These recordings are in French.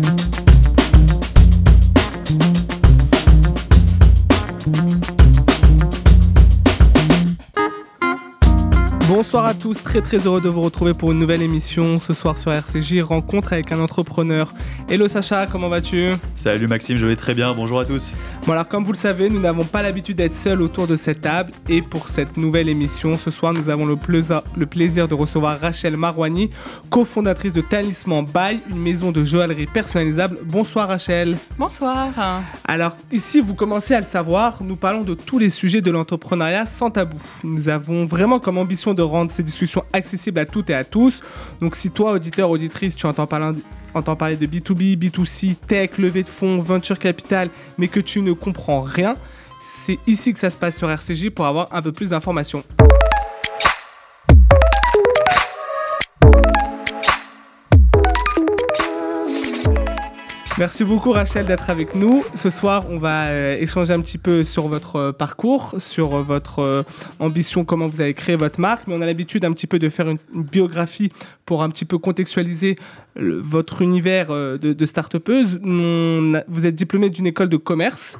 Bonsoir à tous, très très heureux de vous retrouver pour une nouvelle émission ce soir sur RCJ, rencontre avec un entrepreneur. Hello Sacha, comment vas-tu? Salut Maxime, je vais très bien, bonjour à tous. Bon alors comme vous le savez, nous n'avons pas l'habitude d'être seuls autour de cette table et pour cette nouvelle émission, ce soir nous avons le, plaisir, le plaisir de recevoir Rachel Marouani, cofondatrice de Talisman By, une maison de joaillerie personnalisable. Bonsoir Rachel. Bonsoir. Alors ici, vous commencez à le savoir, nous parlons de tous les sujets de l'entrepreneuriat sans tabou. Nous avons vraiment comme ambition de rendre ces discussions accessibles à toutes et à tous. Donc si toi, auditeur, auditrice, tu entends parler, entends parler de B2B, B2C, tech, levée de fonds, venture capital, mais que tu ne comprends rien, c'est ici que ça se passe sur RCJ pour avoir un peu plus d'informations. Merci beaucoup Rachel d'être avec nous. Ce soir, on va euh, échanger un petit peu sur votre euh, parcours, sur votre euh, ambition, comment vous avez créé votre marque. Mais on a l'habitude un petit peu de faire une, biographie pour un petit peu contextualiser votre univers de, de start-upeuse. Vous êtes diplômé d'une école de commerce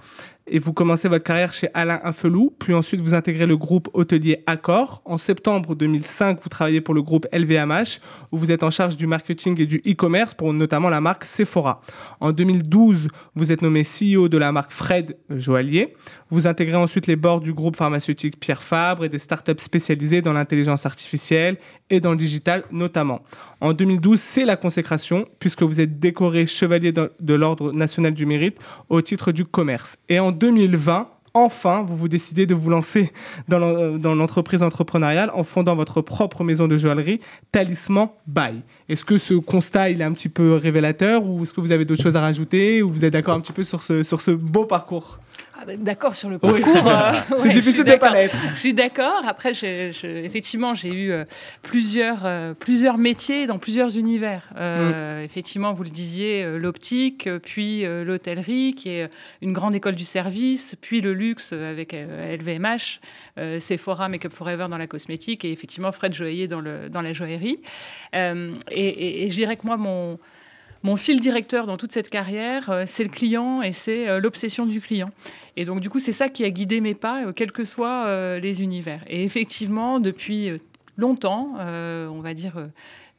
et vous commencez votre carrière chez Alain Infelou, puis ensuite vous intégrez le groupe hôtelier Accor. En septembre 2005, vous travaillez pour le groupe LVMH, où vous êtes en charge du marketing et du e-commerce pour notamment la marque Sephora. En 2012, vous êtes nommé CEO de la marque Fred Joaillier. Vous intégrez ensuite les bords du groupe pharmaceutique Pierre Fabre et des startups spécialisées dans l'intelligence artificielle et dans le digital notamment. En 2012, c'est la consécration, puisque vous êtes décoré chevalier de, l'Ordre national du mérite au titre du commerce. Et en 2020, enfin, vous vous décidez de vous lancer dans l'en- dans l'entreprise entrepreneuriale en fondant votre propre maison de joaillerie, Talisman By. Est-ce que ce constat il est un petit peu révélateur ou est-ce que vous avez d'autres choses à rajouter ou vous êtes d'accord un petit peu sur ce, sur ce beau parcours? D'accord sur le Oui. parcours. euh, C'est ouais, difficile de ne pas l'être. Je suis d'accord. Après, je- je- effectivement, j'ai eu euh, plusieurs, euh, plusieurs métiers dans plusieurs univers. Mm. Effectivement, vous le disiez, l'optique, puis l'hôtellerie, qui est une grande école du service, puis le luxe avec LVMH, Sephora, Makeup Forever dans la cosmétique, et effectivement Fred Joaillier dans, le, dans la joaillerie. Et, et- et je dirais que moi, mon... Mon fil directeur dans toute cette carrière, euh, c'est le client et c'est euh, l'obsession du client. Et donc, du coup, c'est ça qui a guidé mes pas, euh, quels que soient les univers. Et effectivement, depuis longtemps, on va dire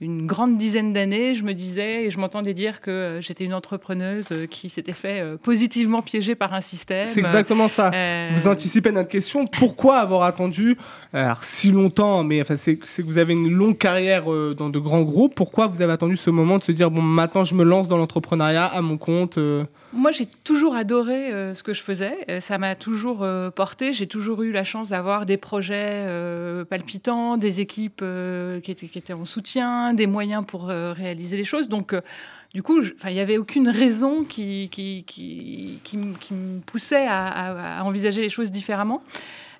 une grande dizaine d'années, je me disais et je m'entendais dire que euh, j'étais une entrepreneuse euh, qui s'était fait euh, positivement piéger par un système. C'est exactement ça. Euh, Vous anticipez notre question. Pourquoi avoir attendu alors, si longtemps Mais enfin, c'est c'est que vous avez une longue carrière euh, dans de grands groupes. Pourquoi vous avez attendu ce moment de se dire bon, maintenant je me lance dans l'entrepreneuriat à mon compte euh, Moi, j'ai toujours adoré euh, ce que je faisais. Ça m'a toujours euh, porté. J'ai toujours eu la chance d'avoir des projets euh, palpitants, des équipes qui, étaient, en soutien, des moyens pour réaliser les choses. Donc, du coup, il n'y avait aucune raison qui, qui, qui, me poussait à, envisager les choses différemment.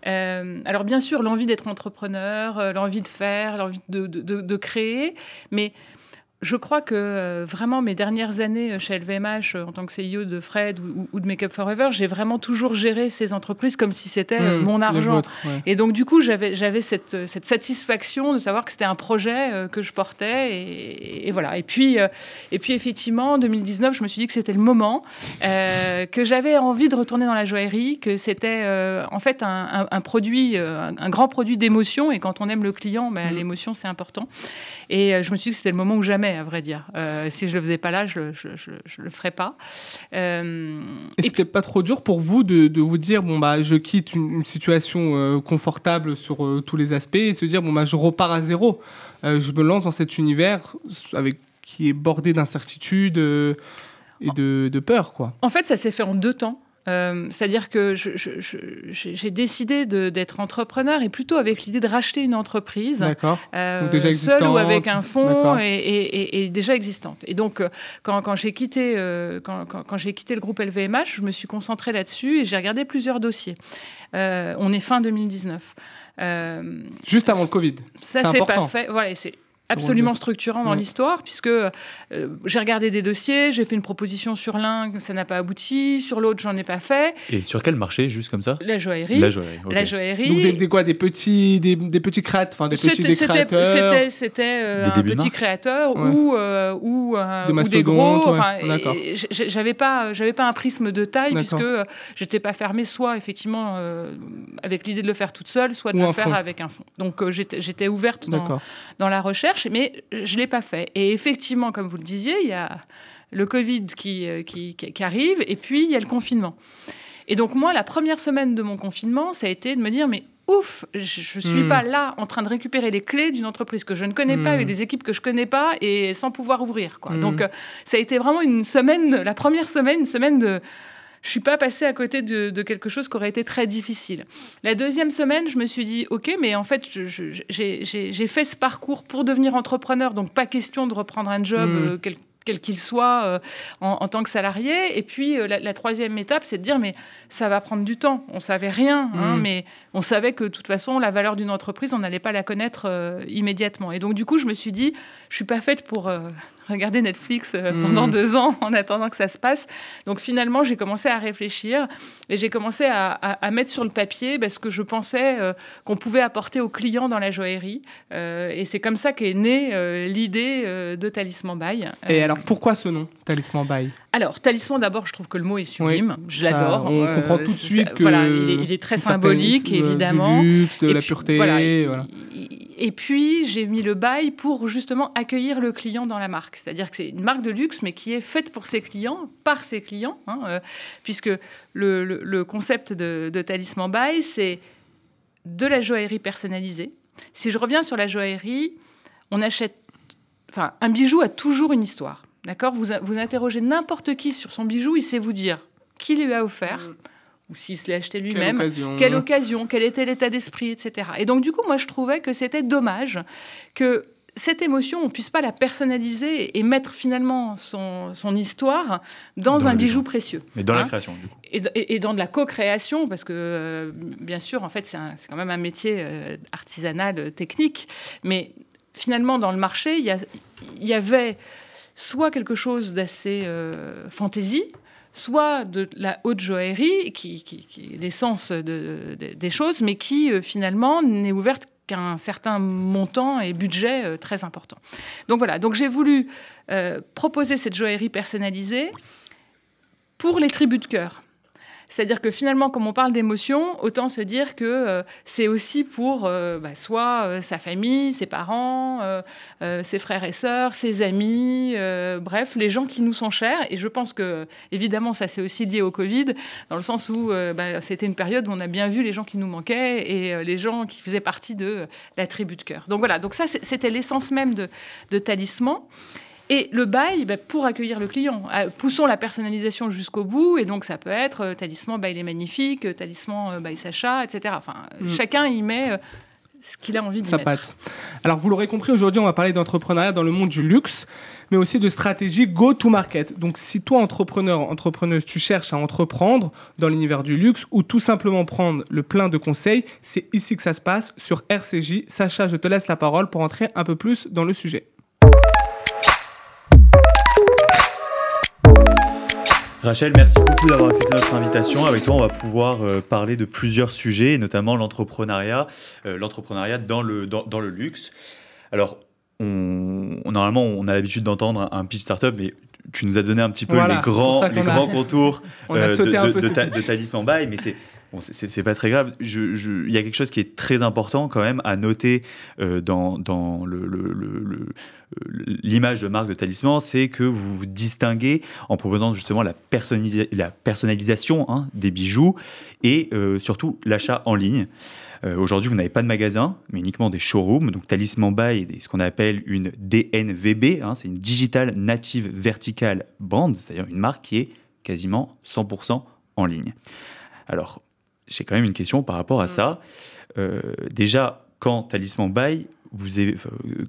Alors bien sûr, l'envie d'être entrepreneur, l'envie de faire, l'envie de- de créer, mais je crois que euh, vraiment mes dernières années euh, chez LVMH euh, en tant que CEO de Fred ou, de Makeup Forever, j'ai vraiment toujours géré ces entreprises comme si c'était euh, hmm, mon argent. ouais. Et donc, du coup, j'avais, j'avais cette, cette satisfaction de savoir que c'était un projet que je portais. Et, et voilà. Et puis, et puis, effectivement, en 2019, je me suis dit que c'était le moment, que j'avais envie de retourner dans la joaillerie, que c'était en fait un, un- un produit, un, un grand produit d'émotion. Et quand on aime le client, ben, Mhm. l'émotion, c'est important. Et je me suis dit que c'était le moment ou jamais, à vrai dire. Euh, si je le faisais pas là, je, je, je- je le ferais pas. Euh, Et c'était pas trop dur pour vous de, de vous dire bon bah je quitte une, une situation euh, confortable sur tous les aspects et se dire bon bah je repars à zéro. Je me lance dans cet univers avec qui est bordé d'incertitudes et de, de peur quoi. En fait, ça s'est fait en deux temps. Euh, C'est-à-dire que j'ai décidé d'être entrepreneur et plutôt avec l'idée de racheter une entreprise. Euh, déjà seule ou avec un fonds et, et- et- et déjà existante. Et donc, euh, quand, quand j'ai quitté, euh, quand, quand- quand j'ai quitté le groupe LVMH, je me suis concentrée là-dessus et j'ai regardé plusieurs dossiers. On est fin 2019. Euh, Juste avant le Covid. ça C'est pas fait. Voilà, c'est absolument structurant dans l'histoire, puisque euh, j'ai regardé des dossiers, j'ai fait une proposition sur l'un, ça n'a pas abouti, sur l'autre, j'en ai pas fait. Et sur quel marché, juste comme ça? La joaillerie. La joaillerie. La joaillerie. Donc des, quoi Des petits, des, des petits créateurs, enfin des petits des créateurs. C'était euh, un petit créateur ou ou, des, des gros. Enfin, j'avais pas j'avais pas un prisme de taille puisque j'étais pas fermée soit effectivement avec l'idée de le faire toute seule, soit de le faire avec un fonds. Donc j'étais ouverte dans, dans la recherche, mais je ne l'ai pas fait. Et effectivement, comme vous le disiez, il y a le Covid qui, euh, qui, qui, arrive, et puis il y a le confinement. Et donc moi, la première semaine de mon confinement, ça a été de me dire, mais ouf, je ne suis hmm. pas là en train de récupérer les clés d'une entreprise que je ne connais pas, avec hmm. des équipes que je ne connais pas, et sans pouvoir ouvrir. Quoi. Hmm. Donc euh, ça a été vraiment une semaine, la première semaine, une semaine de je suis pas passée à côté de, quelque chose qui aurait été très difficile. La deuxième semaine, je me suis dit, ok, mais en fait, j'ai fait ce parcours pour devenir entrepreneur, donc pas question de reprendre un job, mmh. euh, quel qu'il soit euh, en, tant que salarié. Et puis euh, la, troisième étape, c'est de dire mais ça va prendre du temps. On savait rien, hein, mmh. mais on savait que de toute façon la valeur d'une entreprise, on n'allait pas la connaître immédiatement. Et donc du coup, je me suis dit, je suis pas faite pour regarder Netflix euh, mm. pendant deux ans en attendant que ça se passe. Donc finalement, j'ai commencé à réfléchir et j'ai commencé à, mettre sur le papier ben, ce que je pensais euh, qu'on pouvait apporter aux clients dans la joaillerie. Euh, et c'est comme ça qu'est née l'idée de Talisman Bail. Et alors pourquoi ce nom, Talisman Bail alors, talisman, d'abord, je trouve que le mot est sublime. je l'adore. On comprend tout de suite que. Voilà, il est, très symbolique, évidemment. Du luxe, de la pureté. Voilà, et puis, j'ai mis le bail pour justement accueillir le client dans la marque. C'est-à-dire que c'est une marque de luxe, mais qui est faite pour ses clients, par ses clients, hein, euh, puisque le, concept de, Talisman Bail, c'est de la joaillerie personnalisée. Si je reviens sur la joaillerie, on achète. Enfin, un bijou a toujours une histoire. D'accord? Vous, vous interrogez n'importe qui sur son bijou, il sait vous dire qui lui a offert. Ou s'il se l'est acheté lui-même, quelle, occasion, quel était l'état d'esprit, etc. Et donc du coup, moi, je trouvais que c'était dommage que cette émotion, on ne puisse pas la personnaliser et mettre finalement son, son histoire dans, un bijou précieux. Mais dans la hein. création, du coup. Et, dans de la co-création, parce que, euh, bien sûr, en fait, c'est quand même un métier euh, artisanal, euh, technique. Mais finalement, dans le marché, il y, y, avait soit quelque chose d'assez fantaisie, soit de la haute joaillerie, qui, est l'essence des choses, mais qui euh, finalement n'est ouverte qu'à un certain montant et budget euh, très important. Donc voilà, donc j'ai voulu euh, proposer cette joaillerie personnalisée pour les tribus de cœur. C'est-à-dire que finalement, comme on parle d'émotion, autant se dire que euh, c'est aussi pour euh, bah, soit euh, sa famille, ses parents, ses frères et sœurs, ses amis, bref, les gens qui nous sont chers. Et je pense que, évidemment, ça c'est aussi lié au Covid, dans le sens où bah, c'était une période où on a bien vu les gens qui nous manquaient et les gens qui faisaient partie de la tribu de cœur. Donc voilà, donc ça c'était l'essence même de Talisman. Et le bail, bah, pour accueillir le client, euh, poussons la personnalisation jusqu'au bout. Et donc, ça peut être euh, talisman, bail est magnifique, euh, talisman, bail Sacha, etc. Enfin, mm. chacun y met ce qu'il a envie d'y mettre. Patte. Alors, vous l'aurez compris, aujourd'hui, on va parler d'entrepreneuriat dans le monde du luxe, mais aussi de stratégie go-to-market. Donc, si toi, entrepreneur, entrepreneuse, tu cherches à entreprendre dans l'univers du luxe ou tout simplement prendre le plein de conseils, c'est ici que ça se passe sur RCJ. Sacha, je te laisse la parole pour entrer un peu plus dans le sujet. Rachel, merci beaucoup d'avoir accepté notre invitation. Avec toi, on va pouvoir euh, parler de plusieurs sujets, notamment l'entrepreneuriat, euh, l'entrepreneuriat dans le, dans, le luxe. Alors, on, normalement, on a l'habitude d'entendre un, pitch startup, mais tu nous as donné un petit peu les grands, les grands contours euh, de, de, de, ta, de Talisman Buy, mais c'est Bon, c'est pas très grave. Il y a quelque chose qui est très important quand même à noter euh, dans, l'image de marque de Talisman, c'est que vous vous distinguez en proposant justement la, la personnalisation hein, des bijoux et euh, surtout l'achat en ligne. Euh, aujourd'hui, vous n'avez pas de magasin, mais uniquement des showrooms. Donc, Talisman Buy est ce qu'on appelle une DNVB. Hein, c'est une Digital Native Vertical Brand, c'est-à-dire une marque qui est quasiment 100% en ligne. Alors, j'ai quand même une question par rapport à mm. ça. Euh, déjà, quand Talisman Buy, vous est,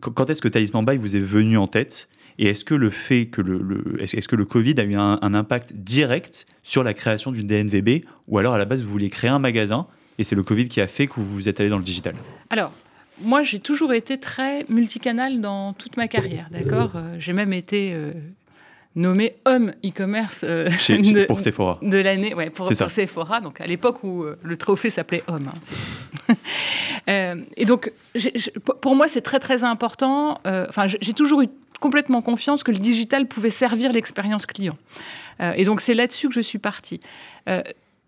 quand est-ce que Talisman Buy vous est venu en tête et est-ce que le fait que le, est-ce que le Covid a eu un, impact direct sur la création d'une DNVB ou alors à la base vous vouliez créer un magasin et c'est le Covid qui a fait que vous vous êtes allé dans le digital? Alors, moi, j'ai toujours été très multicanal dans toute ma carrière, d'accord? Euh, J'ai même été euh, nommé homme e-commerce euh, pour Sephora. De l'année, ouais, pour, pour Sephora, donc à l'époque où le trophée s'appelait homme. Hein, et donc, pour moi, c'est très très important. Enfin, j'ai toujours eu complètement confiance que le digital pouvait servir l'expérience client. et donc, c'est là-dessus que je suis partie.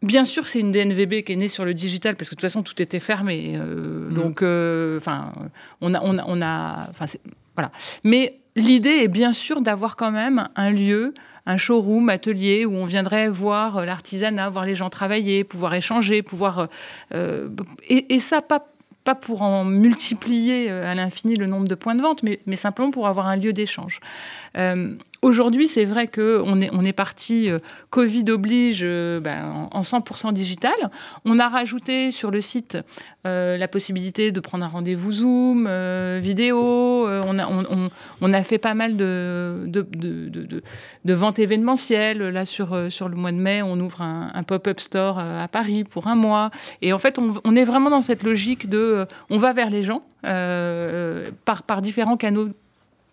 Bien sûr, c'est une DNVB qui est née sur le digital parce que de toute façon tout était fermé. Euh, mm. Donc, euh, enfin, on a, on a, on a voilà. Mais l'idée est bien sûr d'avoir quand même un lieu, un showroom, atelier où on viendrait voir l'artisanat, voir les gens travailler, pouvoir échanger, pouvoir euh, et, et, ça pas pour en multiplier à l'infini le nombre de points de vente, mais simplement pour avoir un lieu d'échange. Aujourd'hui, c'est vrai qu'on est, parti, euh, Covid oblige, euh, ben, en, 100% digital. On a rajouté sur le site euh, la possibilité de prendre un rendez-vous Zoom, vidéo. On a, fait pas mal de, ventes événementielles. Là, sur, le mois de mai, on ouvre un, pop-up store à Paris pour un mois. Et en fait, on, est vraiment dans cette logique de... on va vers les gens par différents canaux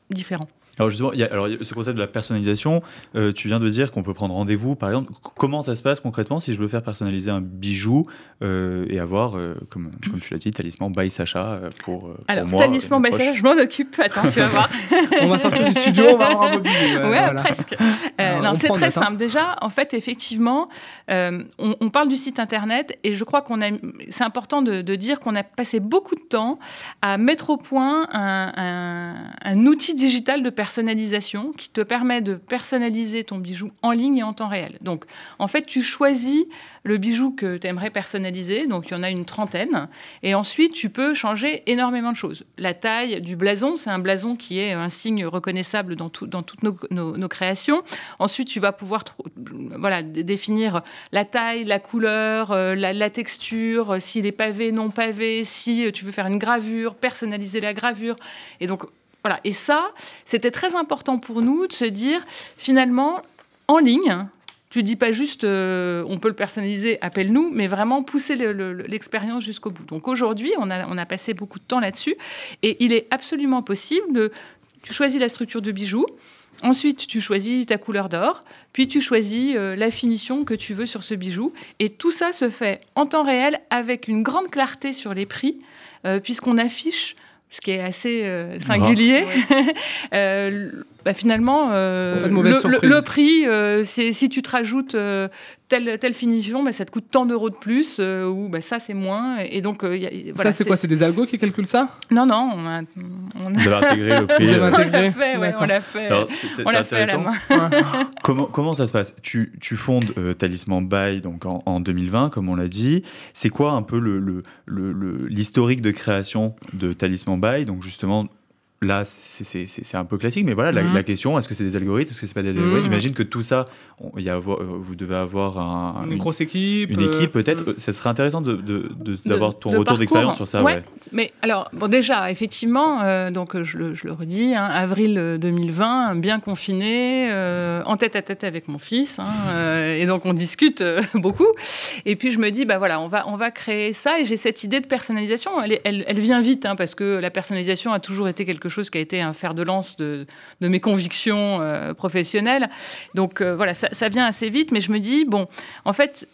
différents. Alors justement, il y a, alors, ce concept de la personnalisation, euh, tu viens de dire qu'on peut prendre rendez-vous, par exemple. Comment ça se passe concrètement si je veux faire personnaliser un bijou euh, et avoir, euh, comme, comme tu l'as dit, talisman by Sacha pour, pour alors, moi, talisman by Sacha, je m'en occupe. Attends, tu vas voir. on va sortir du studio, on va avoir un bijou. Ouais, presque. non, c'est très hein. simple. Déjà, en fait, effectivement, on, on, parle du site internet et je crois qu'on a. C'est important de, de dire qu'on a passé beaucoup de temps à mettre au point un, un, un outil digital de personnalisation personnalisation qui te permet de personnaliser ton bijou en ligne et en temps réel. Donc, en fait, tu choisis le bijou que tu aimerais personnaliser. Donc, il y en a une trentaine. Et ensuite, tu peux changer énormément de choses. La taille du blason, c'est un blason qui est un signe reconnaissable dans, toutes nos, créations. Ensuite, tu vas pouvoir voilà, définir la taille, la couleur, euh, la, la texture, s'il est pavé, non pavé, si tu veux faire une gravure, personnaliser la gravure. Et donc, voilà. Et ça, c'était très important pour nous de se dire, finalement, en ligne, tu dis pas juste euh, on peut le personnaliser, appelle-nous, mais vraiment pousser l'expérience jusqu'au bout. Donc aujourd'hui, on a, on a passé beaucoup de temps là-dessus et il est absolument possible de. Tu choisis la structure de bijou, ensuite tu choisis ta couleur d'or, puis tu choisis euh, la finition que tu veux sur ce bijou. Et tout ça se fait en temps réel avec une grande clarté sur les prix, euh, puisqu'on affiche ce qui est assez euh, singulier. euh, bah, finalement, euh, le, le, prix, euh, si tu te rajoutes telle, telle finition, bah, ça te coûte tant d'euros de plus, euh, ou bah, ça c'est moins. Et donc, euh, ça c'est quoi C'est des algos qui calculent ça? Non, non, on a, on a... Intégré le prix. On l'a fait, ouais, on l'a fait. on l'a fait à la main. comment, comment ça se passe? Tu, tu fondes euh, Talisman By donc en, en, 2020, comme on l'a dit. C'est quoi un peu l'historique le, le, le, de création de Talisman By? Donc justement, là, c'est un peu classique, mais voilà, la, mhm. question, est-ce que c'est des algorithmes, est-ce que c'est pas des algorithmes? Mhm. J'imagine que tout ça, il y a, vous devez avoir une, grosse équipe. Une équipe, euh, peut-être. Ça serait intéressant d'avoir ton retour d'expérience sur ça. Ouais. Mais alors, bon, déjà, effectivement, euh, donc je le, je le redis, hein, avril 2020, bien confiné, euh, en tête à tête avec mon fils, hein, et donc on discute beaucoup. Et puis je me dis, bah voilà, on va, on va créer ça, et j'ai cette idée de personnalisation. Elle, elle, elle vient vite, hein, parce que la personnalisation a toujours été quelque chose qui a été un fer de lance de, mes convictions euh, professionnelles. Donc euh, voilà, ça, ça, vient assez vite, mais je me dis, bon, en fait,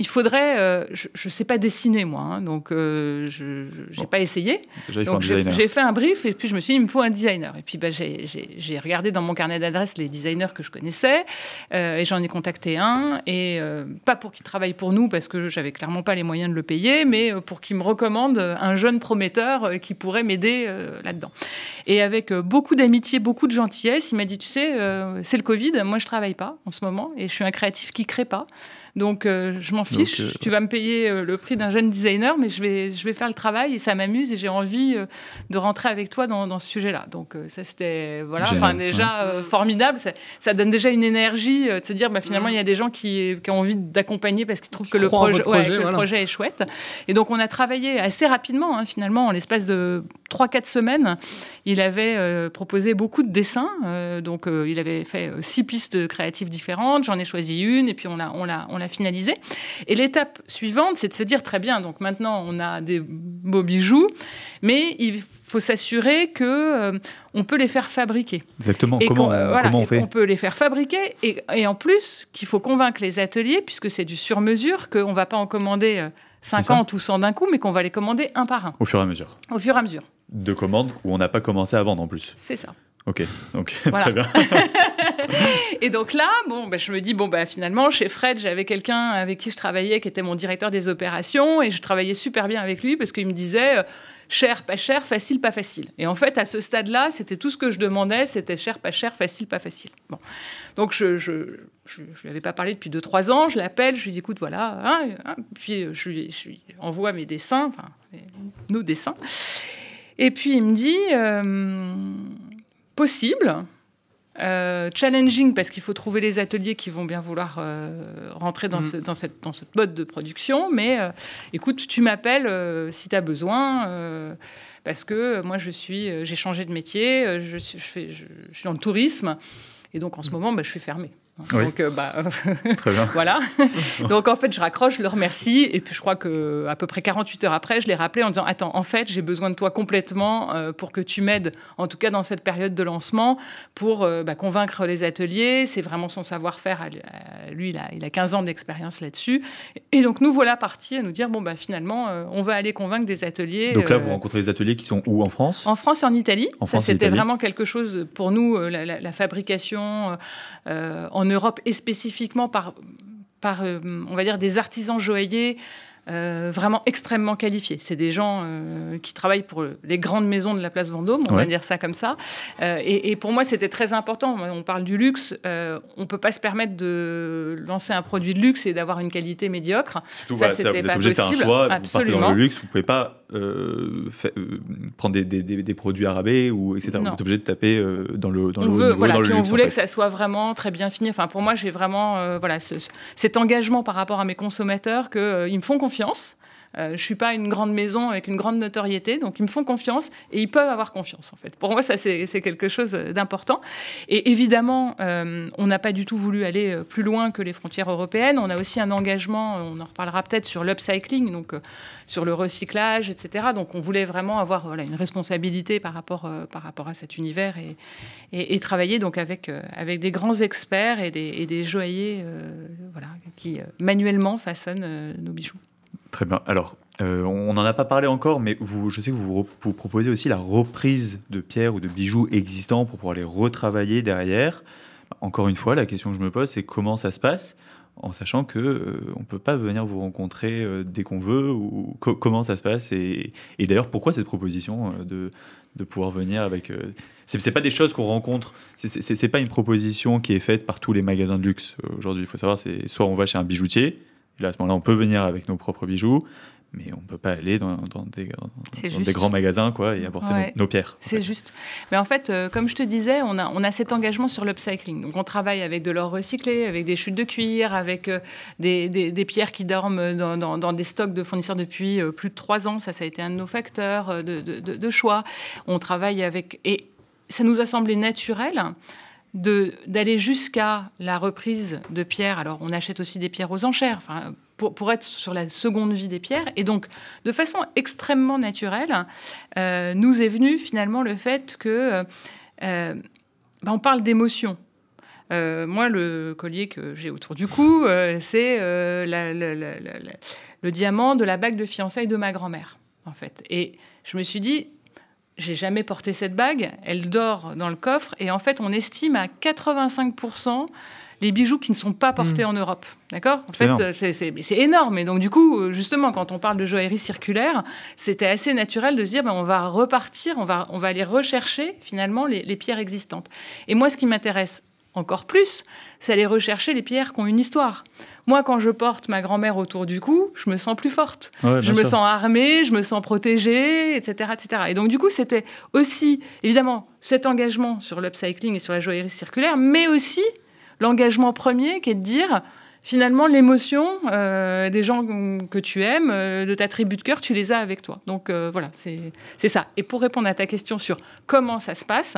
il faudrait. Euh, je ne sais pas dessiner, moi, hein, donc euh, je n'ai pas essayé. Donc j'ai fait un brief et puis je me suis dit, il me faut un designer. Et puis bah, j'ai regardé dans mon carnet d'adresses les designers que je connaissais euh, et j'en ai contacté un. Et pas pour qu'il travaille pour nous parce que j'avais clairement pas les moyens de le payer, mais pour qu'il me recommande un jeune prometteur qui pourrait m'aider là-dedans. Et avec beaucoup d'amitié, beaucoup de gentillesse, il m'a dit, tu sais, c'est le Covid, moi je travaille pas en ce moment et je suis un créatif qui crée pas. Donc, euh, je m'en fiche. Euh, tu vas me payer euh, le prix d'un jeune designer, mais je vais, je vais faire le travail et ça m'amuse et j'ai envie de rentrer avec toi dans, dans ce sujet-là. Donc, ça, c'était voilà, enfin, déjà formidable. Ça, ça, donne déjà une énergie de se dire, bah, finalement, il y a des gens qui, qui ont envie d'accompagner parce qu'ils trouvent que, le projet, projet, le projet, est chouette. Et donc, on a travaillé assez rapidement, hein, finalement, en l'espace de 3-4 semaines. Il avait proposé beaucoup de dessins. donc, il avait fait six pistes créatives différentes. J'en ai choisi une et puis on l'a on l'a finalisé. Et l'étape suivante, c'est de se dire très bien, donc maintenant on a des beaux bijoux, mais il faut s'assurer que euh, on peut les faire fabriquer. Exactement. Et comment, qu'on- euh, voilà, comment on fait qu'on peut les faire fabriquer et, et en plus qu'il faut convaincre les ateliers, puisque c'est du sur-mesure, qu'on ne va pas en commander euh, C'est ça. 50 ou 100 d'un coup, mais qu'on va les commander un par un, Au fur et à mesure. au fur et à mesure. De commandes où on n'a pas commencé à vendre en plus. C'est ça. Ok, donc Voilà. très bien. Et donc là, bon, bah, je me dis, bon, bah, finalement, chez Fred, j'avais quelqu'un avec qui je travaillais, qui était mon directeur des opérations, et je travaillais super bien avec lui parce qu'il me disait, euh, cher, pas cher, facile, pas facile. Et en fait, à ce stade-là, c'était tout ce que je demandais, c'était cher, pas cher, facile, pas facile. Bon. Donc, je je, je, je lui avais pas parlé depuis 2-3 ans, je l'appelle, je lui dis, écoute, voilà, hein, hein. puis euh, je lui, je lui envoie mes dessins, enfin, nos dessins. Et puis, il me dit, euh, possible. Euh, challenging parce qu'il faut trouver les ateliers qui vont bien vouloir euh, rentrer dans, Mhm. ce, dans, cette, dans cette mode de production. Mais euh, écoute, tu m'appelles si tu as besoin. parce que moi, je suis, j'ai changé de métier, je, suis, je, fais, je, je suis dans le tourisme. Et donc, en ce moment, bah, je suis fermée. Oui. Donc, euh, bah, très bien. voilà. Donc en fait, je raccroche, je le remercie, et puis je crois que à peu près 48 heures après, je l'ai rappelé en disant attends, en fait, j'ai besoin de toi complètement euh, pour que tu m'aides, en tout cas dans cette période de lancement, pour euh, bah, convaincre les ateliers. C'est vraiment son savoir-faire. lui- il a, il a 15 ans d'expérience là-dessus, et donc nous voilà partis à nous dire bon bah finalement, on va aller convaincre des ateliers. Donc là, vous rencontrez les ateliers qui sont où? En France? En France et en Italie. En ça, c'était vraiment quelque chose pour nous, la, la- la fabrication euh, en Europe et spécifiquement par, euh, on va dire, des artisans joailliers. Euh, vraiment extrêmement qualifiés. C'est des gens euh, qui travaillent pour les grandes maisons de la place Vendôme, on Ouais. va dire ça comme ça. Euh, et, et pour moi, c'était très important. On parle du luxe. on ne peut pas se permettre de lancer un produit de luxe et d'avoir une qualité médiocre. Surtout, Ça, voilà, c'était vous êtes obligé de faire un choix. Vous partez dans Absolument. le luxe, vous pouvez pas prendre des, des- des- des produits à rabais ou etc. Vous êtes obligé de taper dans le dans on le veut, niveau, voilà, dans le puis on luxe. en voulait fait. que ça soit vraiment très bien fini. Enfin, pour moi, j'ai vraiment voilà, ce- ce- cet engagement par rapport à mes consommateurs qu'ils me font confiance. Euh, je suis pas une grande maison avec une grande notoriété, donc ils me font confiance et ils peuvent avoir confiance en fait. Pour moi, ça c'est quelque chose d'important. Et évidemment, euh, on n'a pas du tout voulu aller euh, plus loin que les frontières européennes. On a aussi un engagement, on en reparlera peut-être sur l'upcycling, donc euh, sur le recyclage, etc. Donc on voulait vraiment avoir une responsabilité par rapport, par rapport à cet univers et, travailler donc avec, avec des grands experts et des, et des joailliers voilà, qui manuellement façonnent nos bijoux. Très bien. Alors, euh, on n'en a pas parlé encore, mais vous, je sais que vous, vous proposez aussi la reprise de pierres ou de bijoux existants pour pouvoir les retravailler derrière. Encore une fois, la question que je me pose, c'est comment ça se passe en sachant que euh, on peut pas venir vous rencontrer euh, dès qu'on veut ou co- comment ça se passe et, d'ailleurs pourquoi cette proposition euh, de, de pouvoir venir avec c'est pas des choses qu'on rencontre c'est- pas une proposition qui est faite par tous les magasins de luxe aujourd'hui il faut savoir c'est soit on va chez un bijoutier et là, à ce moment-là, on peut venir avec nos propres bijoux, mais on ne peut pas aller dans, dans des, dans grands magasins quoi, et apporter Ouais. nos, nos pierres. en C'est fait. juste. Mais en fait, euh, comme je te disais, on a, on a cet engagement sur l'upcycling. Donc, on travaille avec de l'or recyclé, avec des chutes de cuir, avec euh, des, des- des pierres qui dorment dans, des stocks de fournisseurs depuis euh, plus de trois ans. Ça, ça a été un de nos facteurs de, de- de- de choix. On travaille avec. Et ça nous a semblé naturel d'aller jusqu'à la reprise de pierres. Alors, on achète aussi des pierres aux enchères, enfin, pour, être sur la seconde vie des pierres. Et donc, de façon extrêmement naturelle, euh, nous est venu finalement le fait que euh, ben, on parle d'émotion. Euh, moi, le collier que j'ai autour du cou, euh, c'est euh, le diamant de la bague de fiançailles de ma grand-mère, en fait. Et je me suis dit, j'ai jamais porté cette bague, elle dort dans le coffre, et en fait, on estime à 85% les bijoux qui ne sont pas portés en Europe. D'accord? En C'est fait, énorme. c'est- énorme. Et donc, du coup, justement, quand on parle de joaillerie circulaire, c'était assez naturel de se dire, ben, on va repartir, on va, on va aller rechercher finalement les, les pierres existantes. Et moi, ce qui m'intéresse encore plus, c'est aller rechercher les pierres qui ont une histoire. Moi, quand je porte ma grand-mère autour du cou, je me sens plus forte Ouais, je me sûr. sens armée, je me sens protégée, etc., etc. Et donc, du coup, c'était aussi, évidemment, cet engagement sur l'upcycling et sur la joaillerie circulaire, mais aussi l'engagement premier qui est de dire, finalement, l'émotion euh, des gens que tu aimes, euh, de ta tribu de cœur, tu les as avec toi. Donc, euh, voilà, c'est ça. Et pour répondre à ta question sur comment ça se passe,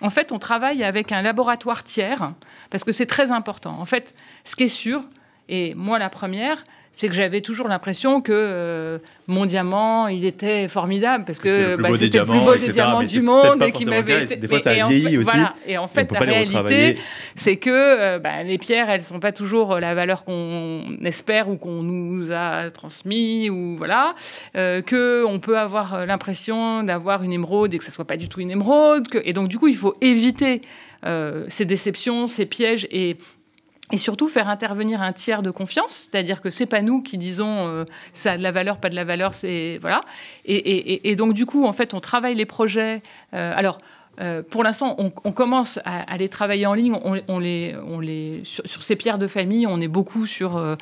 en fait, on travaille avec un laboratoire tiers, parce que c'est très important. En fait, ce qui est sûr, Et moi, la première, c'est que j'avais toujours l'impression que euh, mon diamant, il était formidable parce que bah, c'était le plus beau des diamants du monde et qui m'avait été. Des fois, ça a vieilli aussi. Voilà. Et en fait, la réalité, c'est que euh, bah, les pierres, elles sont pas toujours la valeur qu'on espère ou qu'on nous a transmis ou voilà. Euh, que on peut avoir l'impression d'avoir une émeraude et que ça soit pas du tout une émeraude. Que... Et donc, du coup, il faut éviter euh, ces déceptions, ces pièges et et surtout faire intervenir un tiers de confiance, c'est-à-dire que c'est pas nous qui disons euh, ça a de la valeur, pas de la valeur, c'est voilà. Et, donc du coup, en fait, on travaille les projets. Euh, alors. Euh, pour l'instant, on, commence à, les travailler en ligne. On, les, on les, sur, ces pierres de famille, on est beaucoup sur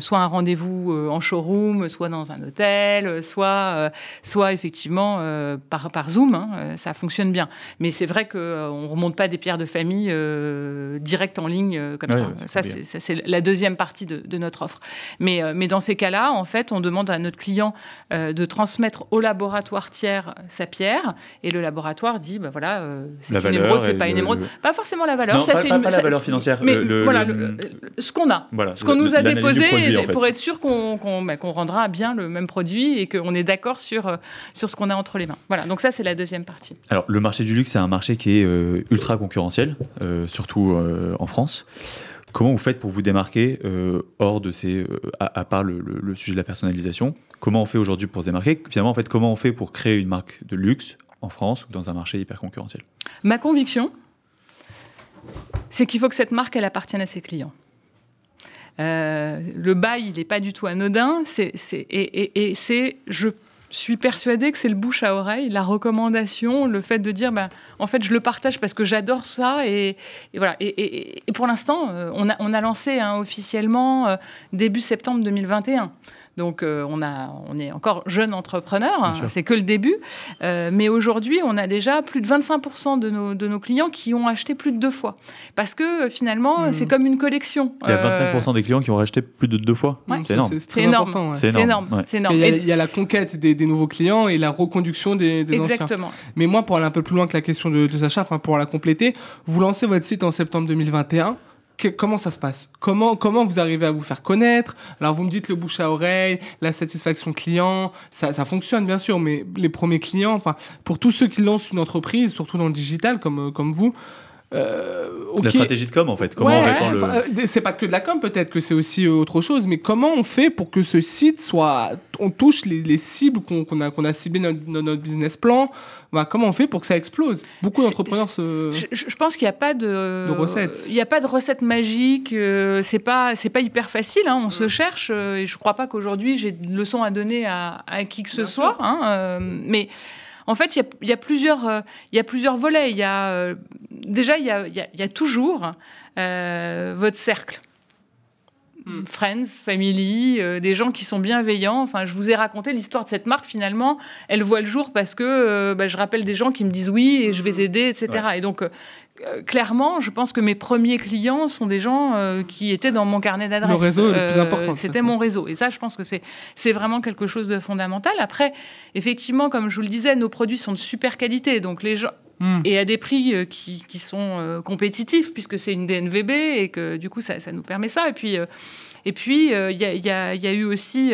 soit un rendez-vous en showroom, soit dans un hôtel, soit, soit effectivement par, par Zoom. Hein, ça fonctionne bien. Mais c'est vrai qu'on ne remonte pas des pierres de famille direct en ligne comme ça. Ça, c'est la deuxième partie de, notre offre. Mais, euh, mais dans ces cas-là, en fait, on demande à notre client euh, de transmettre au laboratoire tiers sa pierre, et le laboratoire dit, bah voilà, euh, c'est une émeraude, c'est pas une émeraude. Pas forcément la valeur. ça, pas, pas, la valeur financière. Mais voilà, ce qu'on a, voilà, ce qu'on nous a déposé, pour être sûr bah, qu'on rendra bien le même produit et qu'on est d'accord sur, sur ce qu'on a entre les mains. Voilà, donc ça, c'est la deuxième partie. Alors, le marché du luxe, c'est un marché qui est ultra concurrentiel, surtout en France. Comment vous faites pour vous démarquer euh, hors de ces, euh, à, part le, sujet de la personnalisation? Comment on fait aujourd'hui pour se démarquer? Finalement, en fait, comment on fait pour créer une marque de luxe en France ou dans un marché hyper concurrentiel Ma conviction, c'est qu'il faut que cette marque, elle appartienne à ses clients. Euh, le bail, il n'est pas du tout anodin. C'est, je suis persuadée que c'est le bouche à oreille, la recommandation, le fait de dire, ben, en fait, je le partage parce que j'adore ça. Et, voilà. Et, pour l'instant, euh, on a, on a lancé hein, officiellement euh, début septembre 2021. Donc euh, on, a, on est encore jeune entrepreneur, hein, c'est que le début. Euh, mais aujourd'hui, on a déjà plus de 25% de nos, de nos clients qui ont acheté plus de deux fois. Parce que euh, finalement, hmm. c'est comme une collection. Il y a 25% des clients qui ont acheté plus de deux fois. c'est énorme. C'est énorme. C'est énorme. Il, y a, la conquête des, nouveaux clients et la reconduction des, des Exactement. Mais moi, pour aller un peu plus loin que la question de, de Sacha, pour la compléter, vous lancez votre site en septembre 2021 comment ça se passe? Comment, comment vous arrivez à vous faire connaître? Alors, vous me dites le bouche à oreille, la satisfaction client, ça, ça fonctionne bien sûr, mais les premiers clients, enfin, pour tous ceux qui lancent une entreprise, surtout dans le digital comme, comme vous, euh, La stratégie de com, en fait. Comment on le... Euh, c'est pas que de la com, peut-être que c'est aussi euh, autre chose, mais comment on fait pour que ce site soit. On touche les, cibles qu'on a, qu'on a ciblées dans notre, business plan? Bah, Comment on fait pour que ça explose? Beaucoup d'entrepreneurs se. Je, pense qu'il n'y a pas de. de recette. Il n'y a pas de recette magique. c'est pas, c'est pas hyper facile. Hein, on se cherche. et je crois pas qu'aujourd'hui j'ai une leçon à donner à, à qui que ce soit. Hein, mais. En fait, il y, a, plusieurs, euh, il y a plusieurs volets. Il y a, euh, déjà, il y a, toujours euh, votre cercle. Hmm. Friends, family, des gens qui sont bienveillants. Enfin, je vous ai raconté l'histoire de cette marque. Finalement, elle voit le jour parce que bah, je rappelle des gens qui me disent oui et je vais hmm. t'aider, etc. Et donc, euh, clairement, je pense que mes premiers clients sont des gens euh, qui étaient dans mon carnet d'adresses. Le réseau le plus important. C'était mon réseau. Et ça, je pense que c'est vraiment quelque chose de fondamental. Après, effectivement, comme je vous le disais, nos produits sont de super qualité. Donc, les gens. Hmm. Et à des prix euh, qui, qui sont compétitifs, puisque c'est une DNVB et que du coup, ça, ça nous permet ça. Et puis. Et puis, il y, a eu aussi,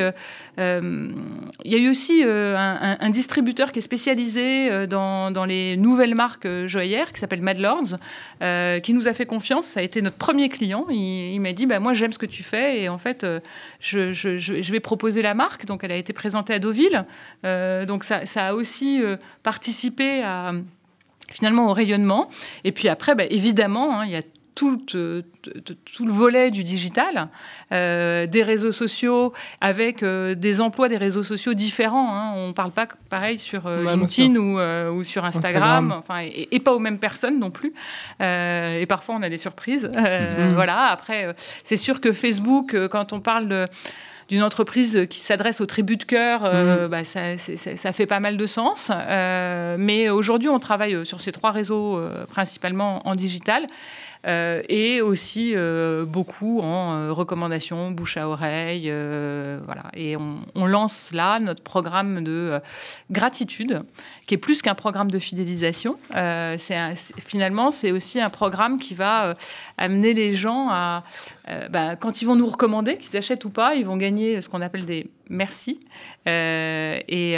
il y a eu aussi un, distributeur qui est spécialisé dans, les nouvelles marques joaillères, qui s'appelle Mad Lords, euh, qui nous a fait confiance. Ça a été notre premier client. Il, m'a dit, bah, moi j'aime ce que tu fais et en fait, euh, je, vais proposer la marque. Donc elle a été présentée à Deauville. Euh, donc ça, a aussi participé finalement au rayonnement. Et puis après, bah, évidemment, hein, il y a tout, euh, tout, le volet du digital, euh, des réseaux sociaux, avec euh, des emplois des réseaux sociaux différents. Hein. On ne parle pas pareil sur LinkedIn ou, ou, sur Instagram, Enfin, et, pas aux mêmes personnes non plus. et parfois, on a des surprises. Mhm. Voilà. Après, c'est sûr que Facebook, quand on parle de d'une entreprise qui s'adresse aux tribus de cœur, mhm. bah, ça, ça, fait pas mal de sens. mais aujourd'hui, on travaille sur ces trois réseaux principalement en digital. Euh, et aussi beaucoup en recommandations, bouche à oreille. voilà. Et on, lance là notre programme de gratitude, qui est plus qu'un programme de fidélisation. c'est finalement, c'est aussi un programme qui va amener les gens à, bah, quand ils vont nous recommander, qu'ils achètent ou pas, ils vont gagner ce qu'on appelle des merci. et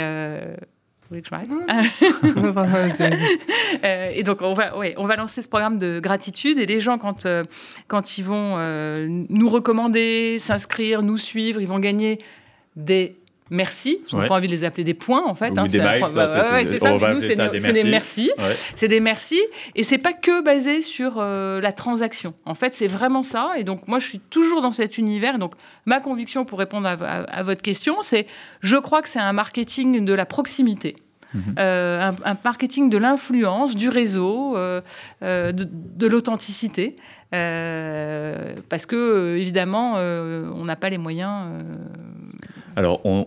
voulez que je m'arrête euh, Et donc, on va, ouais, on va lancer ce programme de gratitude. Et les gens, quand, euh, quand ils vont euh, nous recommander, s'inscrire, nous suivre, ils vont gagner des merci. Je n'ai pas envie de les appeler des points, en fait. Ou hein, des miles, c'est ça. nous, c'est des merci. C'est des merci. Et c'est pas que basé sur la transaction. En fait, c'est vraiment ça. Et donc, moi, je suis toujours dans cet univers. Donc, ma conviction pour répondre à votre question, c'est je crois que c'est un marketing de la proximité. Mhm. Euh, un, marketing de l'influence, du réseau, euh, euh, de, l'authenticité. parce que, évidemment, on n'a pas les moyens. Alors, on,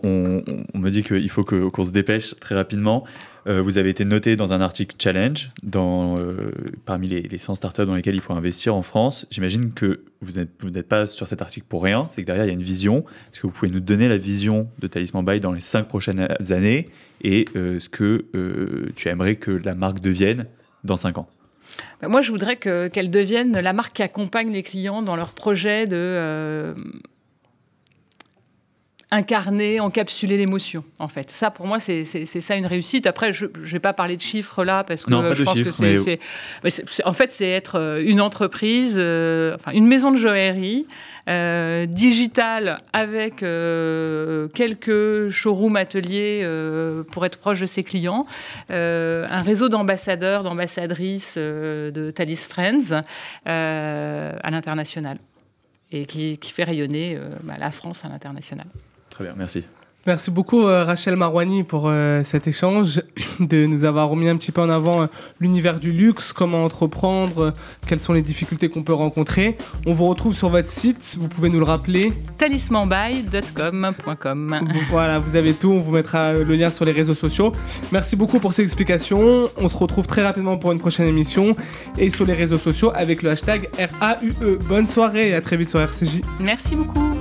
me dit qu'il faut qu'on se dépêche très rapidement. vous avez été noté dans un article Challenge, dans, parmi les, les, 100 startups dans lesquelles il faut investir en France. J'imagine que vous n'êtes pas sur cet article pour rien, c'est que derrière, il y a une vision. Est-ce que vous pouvez nous donner la vision de Talisman Buy dans les 5 prochaines années et euh, ce que euh, tu aimerais que la marque devienne dans 5 ans? Bah, moi, je voudrais qu'elle devienne la marque qui accompagne les clients dans leur projet de euh, incarner, encapsuler l'émotion, en fait. Ça, pour moi, c'est ça une réussite. Après, je ne vais pas parler de chiffres là, parce que je pense que c'est... En fait, c'est être une entreprise, enfin, une maison de joaillerie euh, digital avec euh, quelques showrooms ateliers euh, pour être proche de ses clients, un réseau d'ambassadeurs, d'ambassadrices de Thalys Friends à l'international et qui, fait rayonner bah, la France à l'international. Très bien, merci. Merci beaucoup euh, Rachel Marouani pour euh, cet échange, de nous avoir remis un petit peu en avant euh, l'univers du luxe, comment entreprendre, quelles sont les difficultés qu'on peut rencontrer. On vous retrouve sur votre site, vous pouvez nous le rappeler talismanbuy.com.com. Voilà, vous avez tout, on vous mettra le lien sur les réseaux sociaux. Merci beaucoup pour ces explications. On se retrouve très rapidement pour une prochaine émission et sur les réseaux sociaux avec le hashtag RAUE. Bonne soirée et à très vite sur RCJ. Merci beaucoup.